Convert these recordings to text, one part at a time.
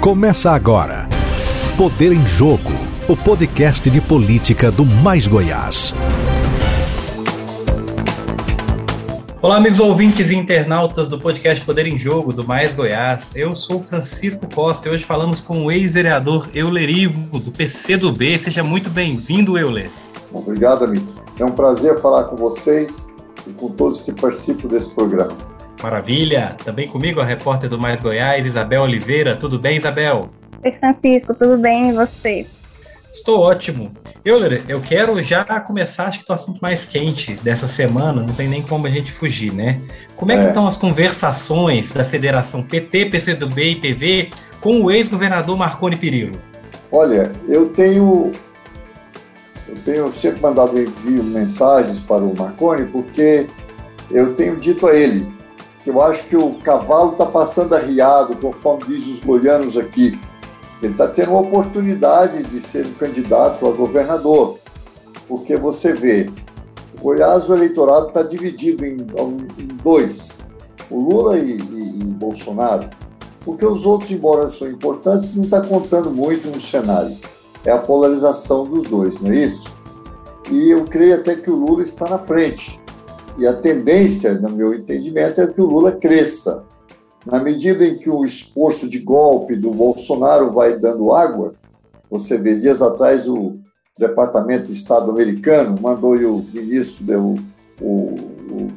Começa agora. Poder em Jogo, o podcast de política do Mais Goiás. Olá, amigos ouvintes e internautas do podcast Poder em Jogo do Mais Goiás. Eu sou Francisco Costa e hoje falamos com o ex-vereador Euler Ivo, do PCdoB. Seja muito bem-vindo, Euler. Obrigado, amigos. É um prazer falar com vocês e com todos que participam desse programa. Maravilha! Também comigo a repórter do Mais Goiás, Isabel Oliveira. Tudo bem, Isabel? Oi, Francisco, tudo bem e você? Estou ótimo. Euler, eu quero já começar, acho que o assunto mais quente dessa semana, não tem nem como a gente fugir, né? Como é, é. que estão as conversações da Federação PT, PCdoB e PV com o ex-governador Marconi Perillo? Olha, eu tenho eu tenho sempre mandado envio mensagens para o Marconi porque eu tenho dito a ele eu acho que o cavalo está passando arriado, conforme diz os goianos aqui. Ele está tendo uma oportunidade de ser um candidato a governador, porque você vê, o Goiás, o eleitorado está dividido em, em, dois, o Lula e, e, e, Bolsonaro, porque os outros, embora são importantes, não está contando muito no cenário. É a polarização dos dois, não é isso? E eu creio até que o Lula está na frente. E a tendência, no meu entendimento, é que o Lula cresça. Na medida em que o esforço de golpe do Bolsonaro vai dando água, você vê, dias atrás o Departamento de Estado americano mandou o ministro, o, o,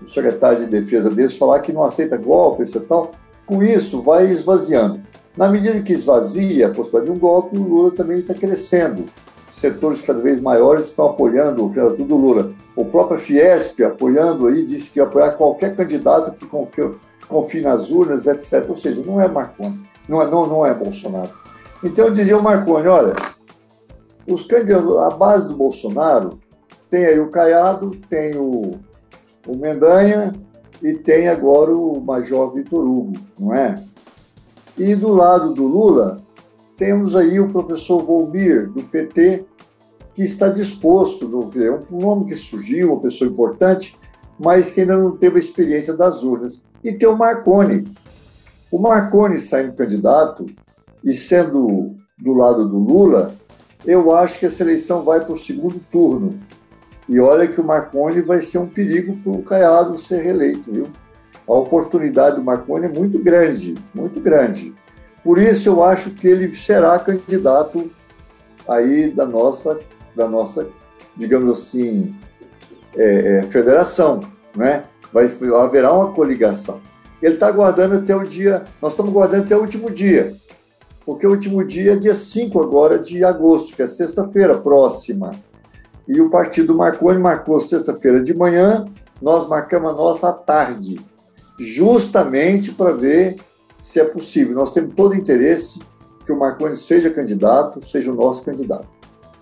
o secretário de defesa deles falar que não aceita golpes e tal. Com isso, vai esvaziando. Na medida que esvazia a possibilidade de um golpe, o Lula também está crescendo setores cada vez maiores estão apoiando o candidato do Lula. O próprio Fiesp apoiando aí, disse que ia apoiar qualquer candidato que confie nas urnas, etc. Ou seja, não é Marconi, não é, não, não é Bolsonaro. Então eu dizia ao Marconi, olha, os candidatos, a base do Bolsonaro tem aí o Caiado, tem o, o Mendanha e tem agora o Major Vitor Hugo, não é? E do lado do Lula, temos aí o professor Volmir, do PT, que está disposto, é um nome que surgiu, uma pessoa importante, mas que ainda não teve a experiência das urnas. E tem o Marconi. O Marconi saindo candidato e sendo do lado do Lula, eu acho que essa eleição vai para o segundo turno. E olha que o Marconi vai ser um perigo para o Caiado ser reeleito, viu? A oportunidade do Marconi é muito grande, muito grande. Por isso eu acho que ele será candidato aí da nossa, da nossa digamos assim, é, é, federação, né? Vai haverá uma coligação. Ele está aguardando até o dia, nós estamos aguardando até o último dia, porque o último dia é dia 5 agora de agosto, que é sexta-feira próxima. E o partido Marconi marcou sexta-feira de manhã, nós marcamos a nossa à tarde, justamente para ver se é possível. Nós temos todo o interesse que o Marconi seja candidato, seja o nosso candidato.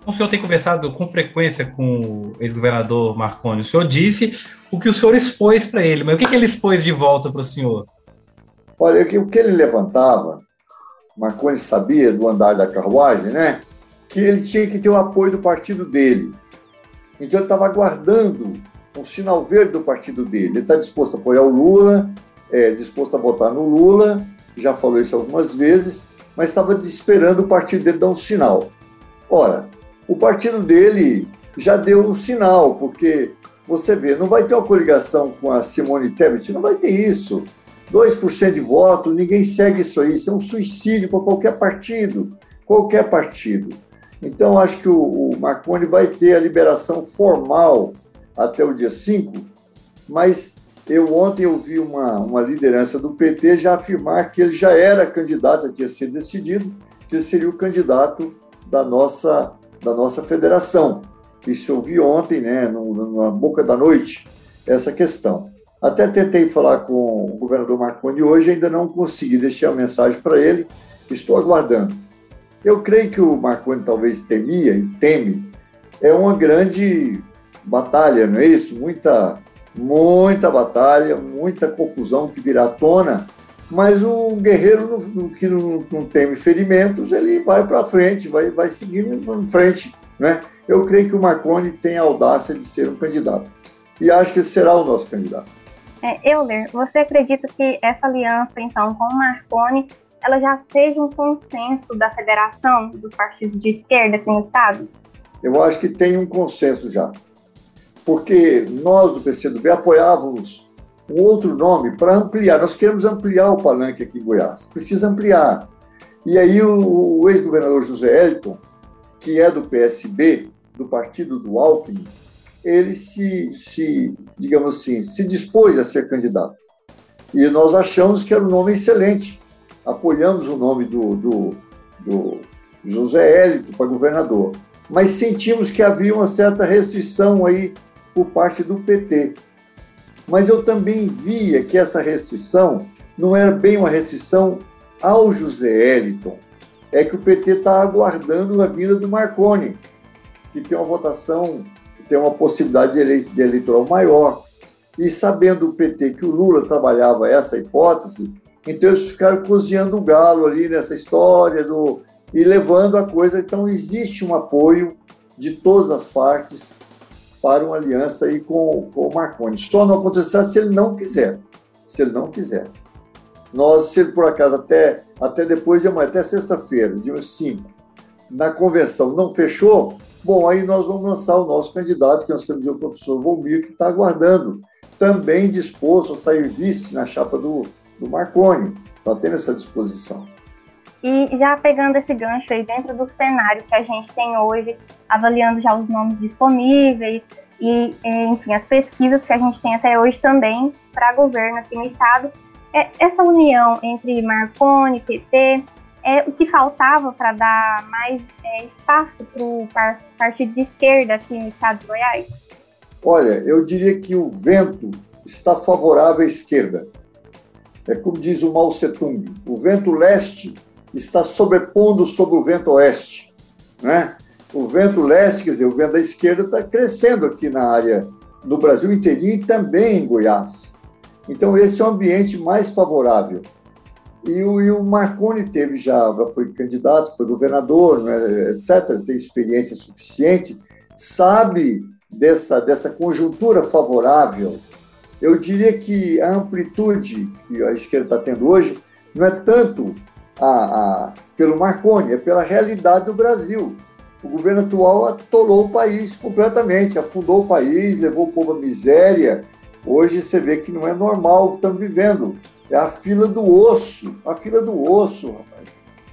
O senhor tem conversado com frequência com o ex-governador Marconi. O senhor disse o que o senhor expôs para ele, mas o que, que ele expôs de volta para o senhor? Olha, o que ele levantava, Marconi sabia do andar da carruagem, né? Que ele tinha que ter o apoio do partido dele. Então ele estava aguardando um sinal verde do partido dele. Ele está disposto a apoiar o Lula, é, disposto a votar no Lula, já falou isso algumas vezes, mas estava esperando o partido dele dar um sinal. Ora, o partido dele já deu um sinal, porque você vê, não vai ter uma coligação com a Simone Tebet, não vai ter isso. 2% de voto, ninguém segue isso aí, isso é um suicídio para qualquer partido, qualquer partido. Então, acho que o, o Marconi vai ter a liberação formal até o dia 5, mas eu ontem ouvi uma, uma liderança do PT já afirmar que ele já era candidato, já tinha sido decidido, que ele seria o candidato da nossa, da nossa federação. Isso eu ouvi ontem, né, no, na boca da noite, essa questão. Até tentei falar com o governador Marconi hoje, ainda não consegui deixar a mensagem para ele, estou aguardando. Eu creio que o Marconi talvez temia e teme, é uma grande batalha, não é isso? Muita muita batalha, muita confusão que virá à tona, mas o guerreiro no, que não, não teme ferimentos, ele vai para frente, vai, vai seguindo em frente. Né? Eu creio que o Marconi tem a audácia de ser um candidato. E acho que ele será o nosso candidato. É, Euler, você acredita que essa aliança, então, com o Marconi ela já seja um consenso da federação dos partidos de esquerda aqui no Estado? Eu acho que tem um consenso já. Porque nós do PCdoB apoiávamos um outro nome para ampliar. Nós queremos ampliar o palanque aqui em Goiás. Precisa ampliar. E aí o, o ex-governador José Elton, que é do PSB, do partido do Alckmin, ele se, se, digamos assim, se dispôs a ser candidato. E nós achamos que era um nome excelente. Apoiamos o nome do, do, do José Hélito para governador. Mas sentimos que havia uma certa restrição aí por parte do PT. Mas eu também via que essa restrição não era bem uma restrição ao José Eliton. É que o PT está aguardando a vinda do Marconi, que tem uma votação, tem uma possibilidade de eleitoral maior. E sabendo o PT que o Lula trabalhava essa hipótese, então eles ficaram cozinhando o galo ali nessa história do, e levando a coisa. Então existe um apoio de todas as partes para uma aliança aí com, com o Marconi. Só não acontecerá se ele não quiser. Se ele não quiser. Nós, se ele por acaso até, até depois de amanhã, até sexta-feira, dia 5, na convenção não fechou, bom, aí nós vamos lançar o nosso candidato, que nós temos o professor Volmir, que está aguardando, também disposto a sair vice na chapa do, do Marconi. Está tendo essa disposição. E já pegando esse gancho aí dentro do cenário que a gente tem hoje, avaliando já os nomes disponíveis e, enfim, as pesquisas que a gente tem até hoje também para governo aqui no estado, é, essa união entre Marconi, PT, é o que faltava para dar mais é, espaço para o partido de esquerda aqui no estado de Goiás? Olha, eu diria que o vento está favorável à esquerda. É como diz o Mao Tse-tung, o vento leste está sobrepondo sobre o vento oeste. Né? O vento leste, quer dizer, o vento da esquerda está crescendo aqui na área do Brasil inteirinho e também em Goiás. Então, esse é o ambiente mais favorável. E o, e o Marconi teve já, foi candidato, foi governador, né, etc., tem experiência suficiente, sabe dessa, dessa conjuntura favorável. Eu diria que a amplitude que a esquerda está tendo hoje não é tanto a, a, pelo Marconi, é pela realidade do Brasil. O governo atual atolou o país completamente, afundou o país, levou o povo à miséria. Hoje você vê que não é normal o que estamos vivendo. É a fila do osso, a fila do osso, rapaz.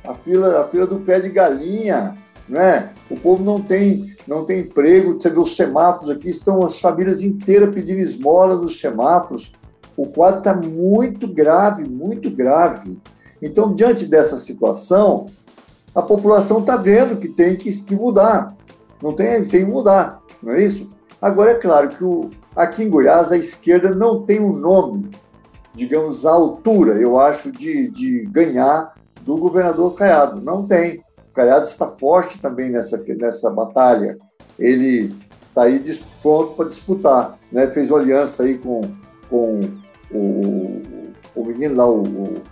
A fila, a fila do pé de galinha, né? O povo não tem, não tem emprego. Você vê os semáforos aqui, estão as famílias inteiras pedindo esmola nos semáforos. O quadro está muito grave, muito grave. Então, diante dessa situação, a população está vendo que tem que, que, mudar. Não tem, tem que mudar, não é isso? Agora, é claro que o, aqui em Goiás a esquerda não tem um nome, digamos, à altura, eu acho, de, de ganhar do governador Caiado. Não tem. O Caiado está forte também nessa, nessa batalha. Ele está aí pronto para disputar. Né? Fez uma aliança aí com, com o, o menino lá, o, o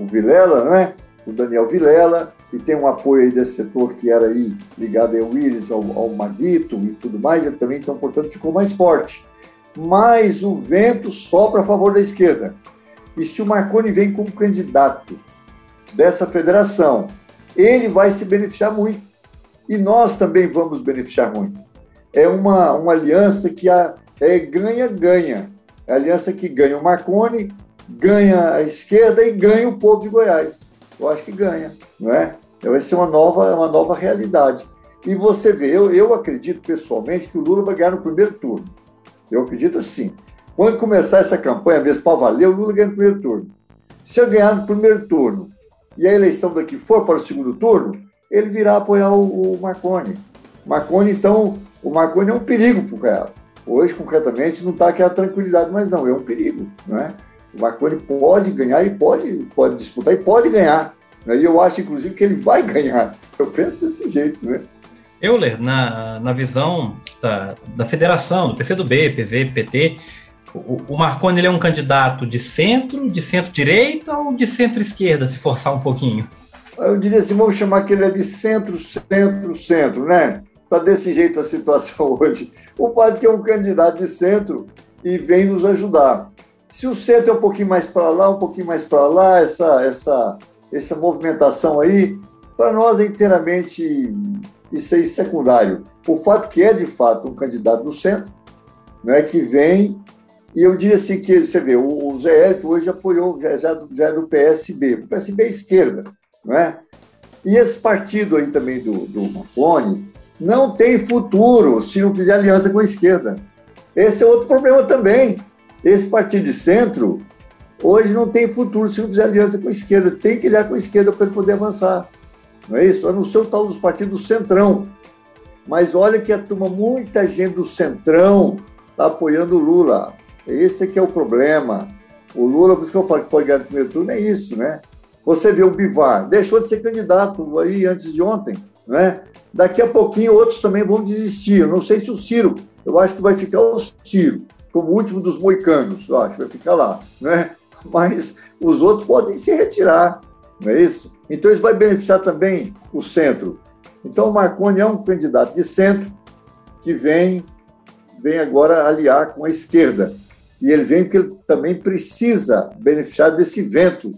o Vilela, né? o Daniel Vilela, e tem um apoio aí desse setor que era aí ligado ao Willis, ao, ao Maguito e tudo mais, e também, então, portanto, ficou mais forte. Mas o vento sopra a favor da esquerda. E se o Marconi vem como candidato dessa federação, ele vai se beneficiar muito. E nós também vamos beneficiar muito. É uma, uma aliança que é ganha-ganha. É, a aliança que ganha o Marconi, ganha a esquerda e ganha o povo de Goiás. Eu acho que ganha, não é? Vai ser uma nova, uma nova realidade. E você vê, eu, eu acredito pessoalmente que o Lula vai ganhar no primeiro turno. Eu acredito assim. Quando começar essa campanha mesmo para valer, o Lula ganha no primeiro turno. Se eu ganhar no primeiro turno e a eleição daqui for para o segundo turno, ele virá apoiar o, o Marconi. Marconi, então, o Marconi é um perigo para o. Hoje, concretamente, não está aquela tranquilidade, mas não, é um perigo, não é? O Marconi pode ganhar e pode, pode disputar e pode ganhar. Né? E eu acho, inclusive, que ele vai ganhar. Eu penso desse jeito, né? Euler, na, na visão da, da federação, do PCdoB, PV, PT, o, o Marconi ele é um candidato de centro, de centro-direita ou de centro-esquerda, se forçar um pouquinho? Eu diria assim, vamos chamar que ele é de centro, centro, centro, né? Está desse jeito a situação hoje. O fato de que é um candidato de centro e vem nos ajudar. Se o centro é um pouquinho mais para lá, um pouquinho mais para lá, essa, essa, essa movimentação aí, para nós é inteiramente isso aí secundário. O fato que é, de fato, um candidato do centro, né, que vem, e eu diria assim que, você vê, o Zé Hélito hoje apoiou, já, já, já é do PSB, o PSB é esquerda, não é? E esse partido aí também do, do Marconi não tem futuro se não fizer aliança com a esquerda. Esse é outro problema também. Esse partido de centro hoje não tem futuro se não fizer aliança com a esquerda. Tem que ligar com a esquerda para ele poder avançar. Não é isso? A não ser o tal dos partidos centrão. Mas olha que a turma, muita gente do centrão está apoiando o Lula. Esse é que é o problema. O Lula, por isso que eu falo que pode ganhar no primeiro turno, é isso, né? Você vê o Bivar, deixou de ser candidato aí antes de ontem, né? Daqui a pouquinho outros também vão desistir. Eu não sei se o Ciro, eu acho que vai ficar o Ciro, como último dos moicanos, eu acho, vai ficar lá, né? Mas os outros podem se retirar, não é isso? Então isso vai beneficiar também o centro. Então o Marconi é um candidato de centro que vem, vem agora aliar com a esquerda. E ele vem porque ele também precisa beneficiar desse vento.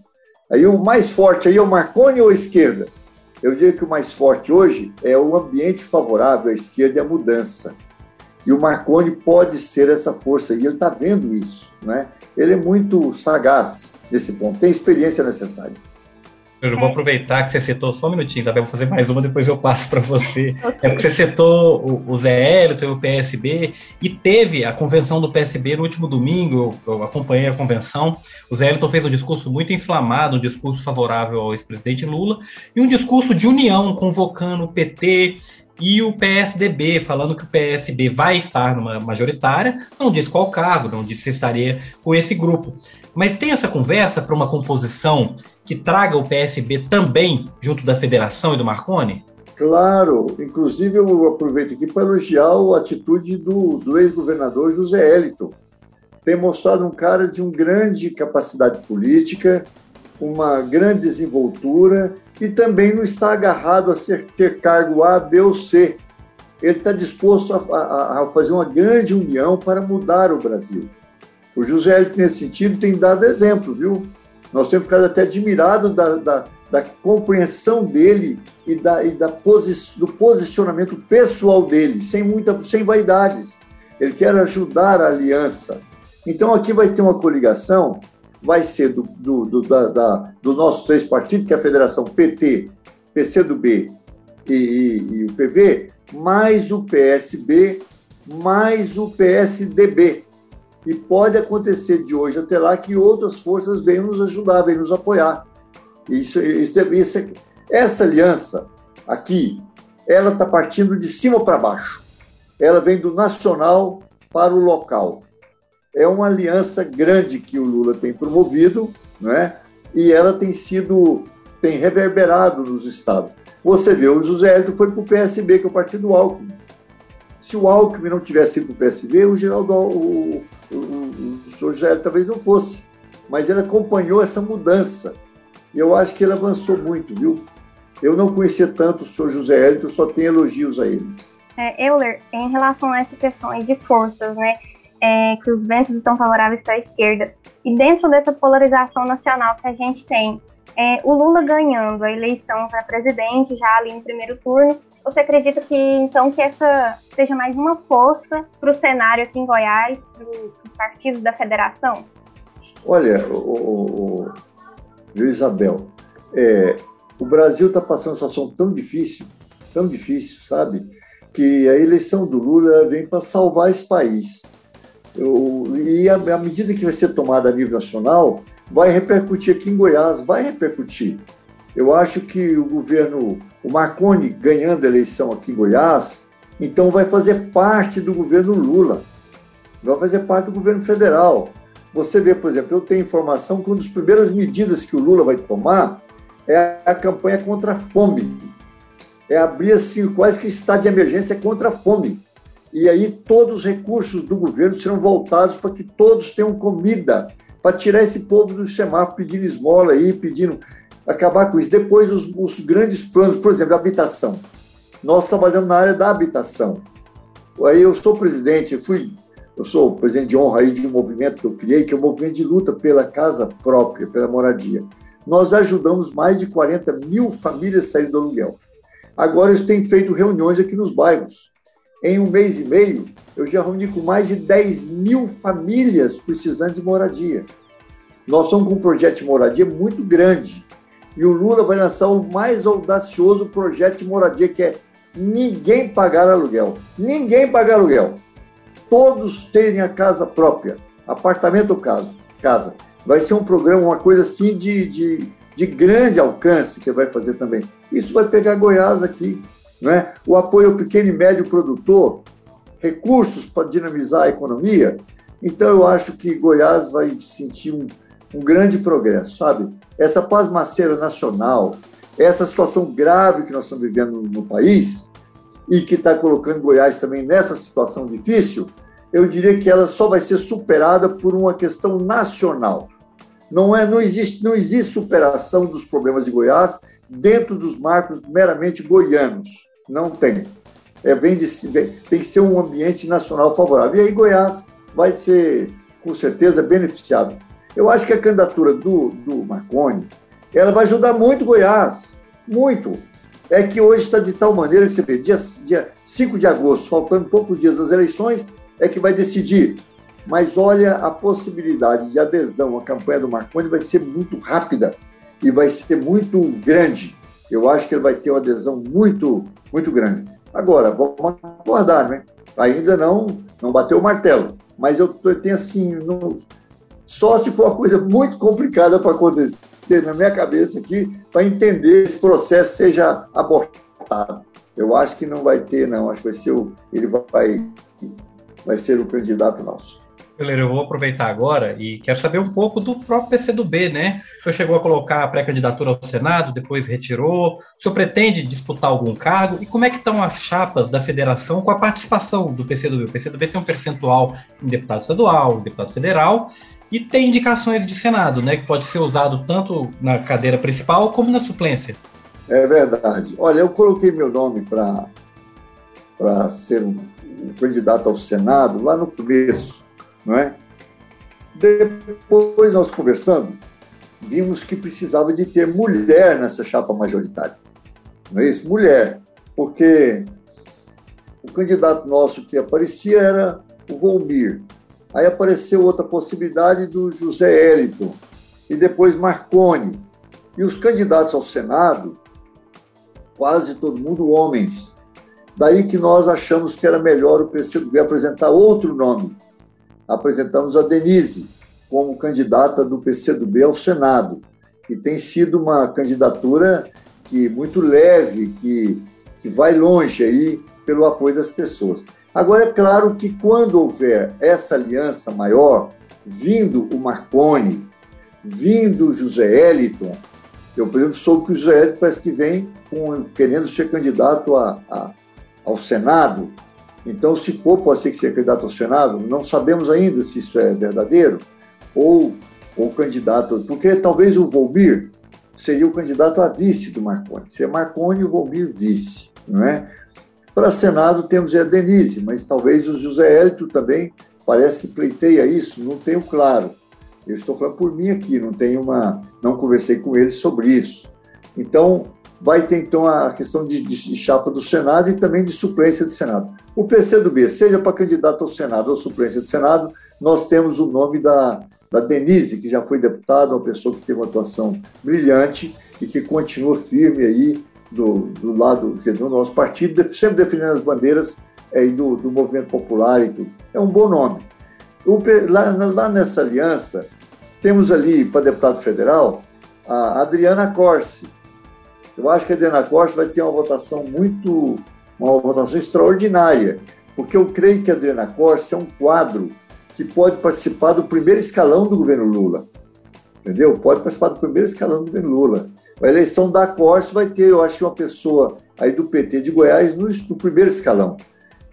Aí o mais forte aí é o Marconi ou a esquerda? Eu diria que o mais forte hoje é o ambiente favorável à esquerda e à mudança. E o Marconi pode ser essa força, e ele está vendo isso. Né? Ele é muito sagaz nesse ponto, tem experiência necessária. Eu vou aproveitar que você citou só um minutinho, Isabel, vou fazer mais uma, depois eu passo para você. Okay. É porque você citou o, o Zé Hélito e o PSB, e teve a convenção do PSB no último domingo, eu, eu acompanhei a convenção. O Zé Hélito fez um discurso muito inflamado, um discurso favorável ao ex-presidente Lula, e um discurso de união, convocando o PT e o PSDB, falando que o PSB vai estar numa majoritária, não diz qual cargo, não diz se estaria com esse grupo. Mas tem essa conversa para uma composição que traga o PSB também junto da federação e do Marconi? Claro, inclusive eu aproveito aqui para elogiar a atitude do, do ex-governador José Eliton. Tem mostrado um cara de uma grande capacidade política, uma grande desenvoltura e também não está agarrado a ser, ter cargo A, B ou C. Ele está disposto a, a, a fazer uma grande união para mudar o Brasil. O José, nesse sentido, tem dado exemplo, viu? Nós temos ficado até admirados da, da, da, compreensão dele e, da, e da posi do posicionamento pessoal dele, sem, muita, sem vaidades. Ele quer ajudar a aliança. Então, aqui vai ter uma coligação, vai ser do, do, do da, da, dos nossos três partidos, que é a Federação PT, PCdoB e, e, e o PV, mais o PSB, mais o PSDB. E pode acontecer de hoje até lá que outras forças venham nos ajudar, venham nos apoiar. Isso, isso, isso, essa aliança aqui, ela está partindo de cima para baixo. Ela vem do nacional para o local. É uma aliança grande que o Lula tem promovido, né? e ela tem sido, tem reverberado nos estados. Você vê, o José Hélio foi para o PSB, que é o partido do Alckmin. Se o Alckmin não tivesse ido para o PSB, o Geraldo, o, o, o, o senhor Jair talvez não fosse, mas ele acompanhou essa mudança. E eu acho que ele avançou muito, viu? Eu não conhecia tanto o senhor José Hélito, só tenho elogios a ele. É, Euler, em relação a essa questão aí de forças, né? É, que os ventos estão favoráveis para a esquerda. E dentro dessa polarização nacional que a gente tem, é, o Lula ganhando a eleição para presidente já ali no primeiro turno, você acredita que então que essa seja mais uma força para o cenário aqui em Goiás, para os partidos da federação? Olha, o, o, o Isabel, é, o Brasil está passando uma situação tão difícil, tão difícil, sabe? Que a eleição do Lula vem para salvar esse país. Eu, e à medida que vai ser tomada a nível nacional, vai repercutir aqui em Goiás, vai repercutir. Eu acho que o governo, o Marconi ganhando a eleição aqui em Goiás, então vai fazer parte do governo Lula, vai fazer parte do governo federal. Você vê, por exemplo, eu tenho informação que uma das primeiras medidas que o Lula vai tomar é a campanha contra a fome. É abrir assim, quase que estado de emergência contra a fome. E aí todos os recursos do governo serão voltados para que todos tenham comida, para tirar esse povo do semáforo pedindo esmola aí, pedindo acabar com isso. Depois, os, os grandes planos, por exemplo, habitação. Nós trabalhamos na área da habitação. Aí eu sou presidente, fui, eu sou presidente de honra aí de um movimento que eu criei, que é o um movimento de luta pela casa própria, pela moradia. nós ajudamos mais de 40 mil famílias a sair do aluguel. Agora, eles têm feito reuniões aqui nos bairros. Em um mês e meio, eu já reuni com mais de 10 mil famílias precisando de moradia. Nós somos com um projeto de moradia muito grande. E o Lula vai lançar o mais audacioso projeto de moradia, que é ninguém pagar aluguel. Ninguém pagar aluguel. Todos terem a casa própria, apartamento ou casa. casa. Vai ser um programa, uma coisa assim de, de, de grande alcance que vai fazer também. Isso vai pegar Goiás aqui. Né? O apoio ao pequeno e médio produtor, recursos para dinamizar a economia. Então, eu acho que Goiás vai sentir um, um grande progresso, sabe? Essa pasmaceira nacional, essa situação grave que nós estamos vivendo no país e que está colocando Goiás também nessa situação difícil, eu diria que ela só vai ser superada por uma questão nacional. Não, é, não, existe, não existe superação dos problemas de Goiás dentro dos marcos meramente goianos. Não tem. É, vem de, vem, tem que ser um ambiente nacional favorável. E aí Goiás vai ser, com certeza, beneficiado. Eu acho que a candidatura do, do Marconi, ela vai ajudar muito Goiás. Muito. É que hoje está de tal maneira, você vê, dia, dia 5 de agosto, faltando poucos dias das eleições, é que vai decidir. Mas olha, a possibilidade de adesão à campanha do Marconi vai ser muito rápida e vai ser muito grande. Eu acho que ele vai ter uma adesão muito, muito grande. Agora, vamos aguardar, né? Ainda não, não bateu o martelo. Mas eu tenho assim, no, só se for uma coisa muito complicada para acontecer na minha cabeça aqui, para entender esse processo seja abortado. Eu acho que não vai ter, não. Acho que vai ser o, ele vai, vai ser o candidato nosso. Eu vou aproveitar agora e quero saber um pouco do próprio PCdoB, né? O senhor chegou a colocar a pré-candidatura ao Senado, depois retirou. O senhor pretende disputar algum cargo? E como é que estão as chapas da federação com a participação do PCdoB? O PCdoB tem um percentual em deputado estadual, em deputado federal, e tem indicações de Senado, né? Que pode ser usado tanto na cadeira principal como na suplência. É verdade. Olha, eu coloquei meu nome para ser um, um candidato ao Senado lá no começo não é? Depois nós conversando, vimos que precisava de ter mulher nessa chapa majoritária. Não é isso? Mulher. Porque o candidato nosso que aparecia era o Volmir. Aí apareceu outra possibilidade do José Eliton. E depois Marconi. E os candidatos ao Senado, quase todo mundo homens. Daí que nós achamos que era melhor o PCdoB apresentar outro nome, apresentamos a Denise como candidata do PCdoB ao Senado, e tem sido uma candidatura que muito leve, que, que vai longe aí pelo apoio das pessoas. Agora, é claro que quando houver essa aliança maior, vindo o Marconi, vindo o José Eliton, eu, por exemplo, soube que o José Eliton parece que vem com, querendo ser candidato a, a, ao Senado, então, se for, pode ser que seja candidato ao Senado, não sabemos ainda se isso é verdadeiro, ou o candidato, porque talvez o Volmir seria o candidato a vice do Marconi, seria Marconi e o Volmir vice, não é? Para Senado temos a Denise, mas talvez o José Hélito também parece que pleiteia isso, não tenho claro. Eu estou falando por mim aqui, não tenho uma, não conversei com ele sobre isso. Então, vai ter então a questão de, de, chapa do Senado e também de suplência de Senado. O PCdoB, seja para candidato ao Senado ou suplência de Senado, nós temos o nome da, da Denise, que já foi deputada, uma pessoa que teve uma atuação brilhante e que continua firme aí do, do lado do nosso partido, sempre defendendo as bandeiras é, do, do movimento popular e tudo. É um bom nome. O, lá, lá nessa aliança, temos ali para deputado federal a Adriana Corse, eu acho que a Adriana Costa vai ter uma votação muito, uma votação extraordinária, porque eu creio que a Adriana Costa é um quadro que pode participar do primeiro escalão do governo Lula. Entendeu? Pode participar do primeiro escalão do governo Lula. A eleição da Costa vai ter, eu acho que uma pessoa aí do PT de Goiás no, no primeiro escalão.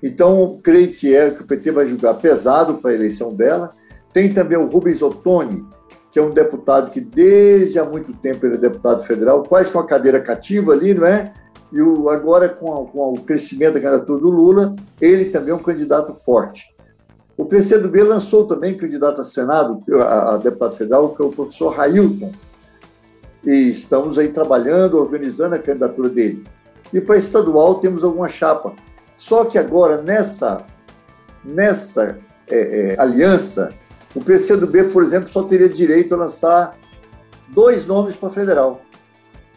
Então, creio que é que o PT vai julgar pesado para a eleição dela. Tem também o Rubens Ottoni, que é um deputado que desde há muito tempo ele é deputado federal, quase com a cadeira cativa ali, não é? E o, agora, com, a, com o crescimento da candidatura do Lula, ele também é um candidato forte. O PCdoB lançou também candidato a Senado, a, a deputado federal, que é o professor Railton, e estamos aí trabalhando, organizando a candidatura dele. E para estadual temos alguma chapa. Só que agora, nessa, nessa é, é, aliança, o PCdoB, por exemplo, só teria direito a lançar dois nomes para federal.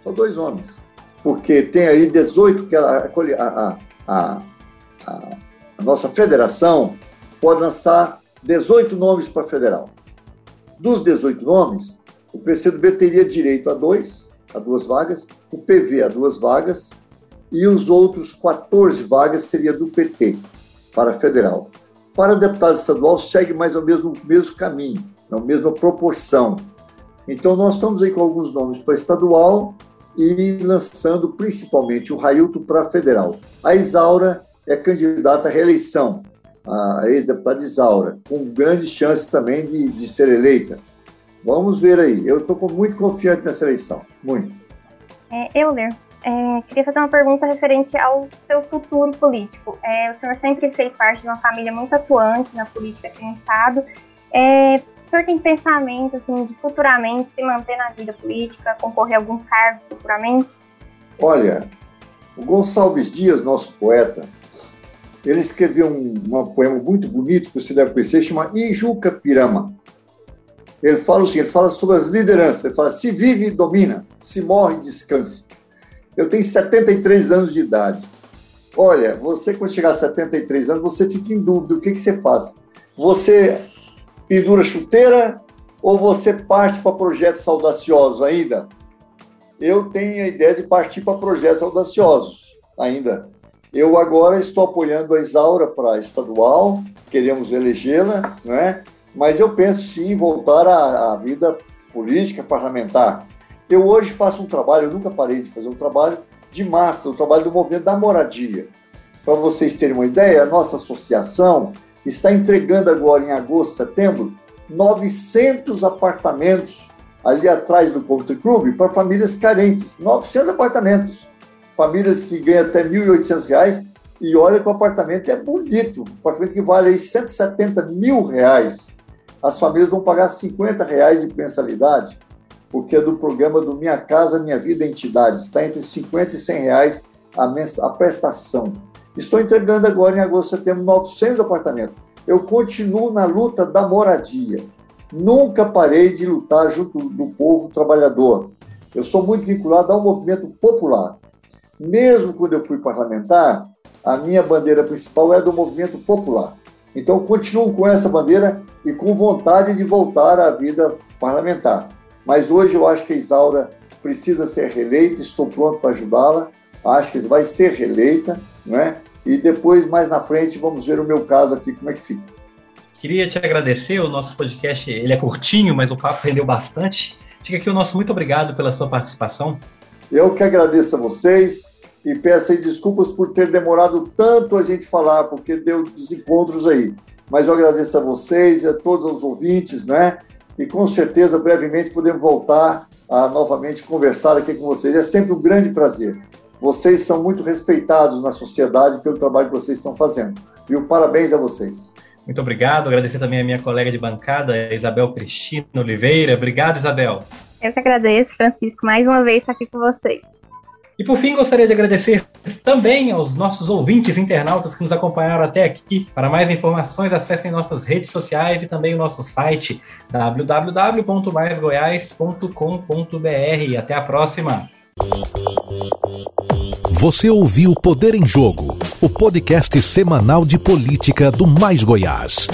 Só dois nomes. Porque tem aí 18 que a, a, a, a nossa federação pode lançar 18 nomes para federal. Dos 18 nomes, o PCdoB teria direito a dois, a duas vagas, o PV a duas vagas, e os outros 14 vagas seria do PT para federal. Para deputado estadual, segue mais ou menos o mesmo caminho, na mesma proporção. Então, nós estamos aí com alguns nomes para estadual e lançando principalmente o Railton para federal. A Isaura é candidata à reeleição, a ex-deputada Isaura, com grandes chances também de, de ser eleita. Vamos ver aí. Eu estou muito confiante nessa eleição. Muito. É, Euler, é, queria fazer uma pergunta referente ao seu futuro político. É, o senhor sempre fez parte de uma família muito atuante na política aqui no Estado. É, o senhor tem pensamento assim, de futuramente se manter na vida política, concorrer a algum cargo futuramente? Olha, o Gonçalves Dias, nosso poeta, ele escreveu um, um poema muito bonito que você deve conhecer, chama Ijuca Pirama. Ele fala o seguinte, ele fala sobre as lideranças, ele fala, se vive, domina, se morre, descanse. Eu tenho 73 anos de idade. Olha, você quando chegar a 73 anos, você fica em dúvida, o que, que você faz? Você pendura chuteira ou você parte para projetos audaciosos ainda? Eu tenho a ideia de partir para projetos audaciosos ainda. Eu agora estou apoiando a Isaura para estadual, queremos elegê-la, né? mas eu penso sim em voltar à, à vida política, parlamentar. Eu hoje faço um trabalho, eu nunca parei de fazer um trabalho de massa, o um trabalho do movimento da moradia. Para vocês terem uma ideia, a nossa associação está entregando agora em agosto, setembro, 900 apartamentos ali atrás do Country Club para famílias carentes. 900 apartamentos famílias que ganham até R$ 1.800 e olha que o apartamento é bonito, um apartamento que vale aí 170 mil reais. As famílias vão pagar 50 reais de mensalidade, porque é do programa do Minha Casa Minha Vida Entidade. Está entre 50 e 100 reais a, a prestação. Estou entregando agora em agosto, setembro, 900 apartamentos. Eu continuo na luta da moradia. Nunca parei de lutar junto do povo trabalhador. Eu sou muito vinculado ao movimento popular. Mesmo quando eu fui parlamentar, a minha bandeira principal é do movimento popular. Então, continuo com essa bandeira e com vontade de voltar à vida parlamentar. Mas hoje eu acho que a Isaura precisa ser reeleita, estou pronto para ajudá-la. Acho que vai ser reeleita, não é? E depois, mais na frente, vamos ver o meu caso aqui, como é que fica. Queria te agradecer, o nosso podcast ele é curtinho, mas o papo rendeu bastante. Fica aqui o nosso muito obrigado pela sua participação. Eu que agradeço a vocês e peço aí desculpas por ter demorado tanto a gente falar, porque deu desencontros aí. Mas eu agradeço a vocês e a todos os ouvintes, né? E com certeza, brevemente, podemos voltar a novamente conversar aqui com vocês. É sempre um grande prazer. Vocês são muito respeitados na sociedade pelo trabalho que vocês estão fazendo. Viu? Parabéns a vocês. Muito obrigado. Agradecer também a minha colega de bancada, Isabel Cristina Oliveira. Obrigado, Isabel. Eu que agradeço, Francisco, mais uma vez estar aqui com vocês. E por fim, gostaria de agradecer também aos nossos ouvintes internautas que nos acompanharam até aqui. Para mais informações, acessem nossas redes sociais e também o nosso site www.maisgoiás.com.br. Até a próxima! Você ouviu Poder em Jogo, o podcast semanal de política do Mais Goiás.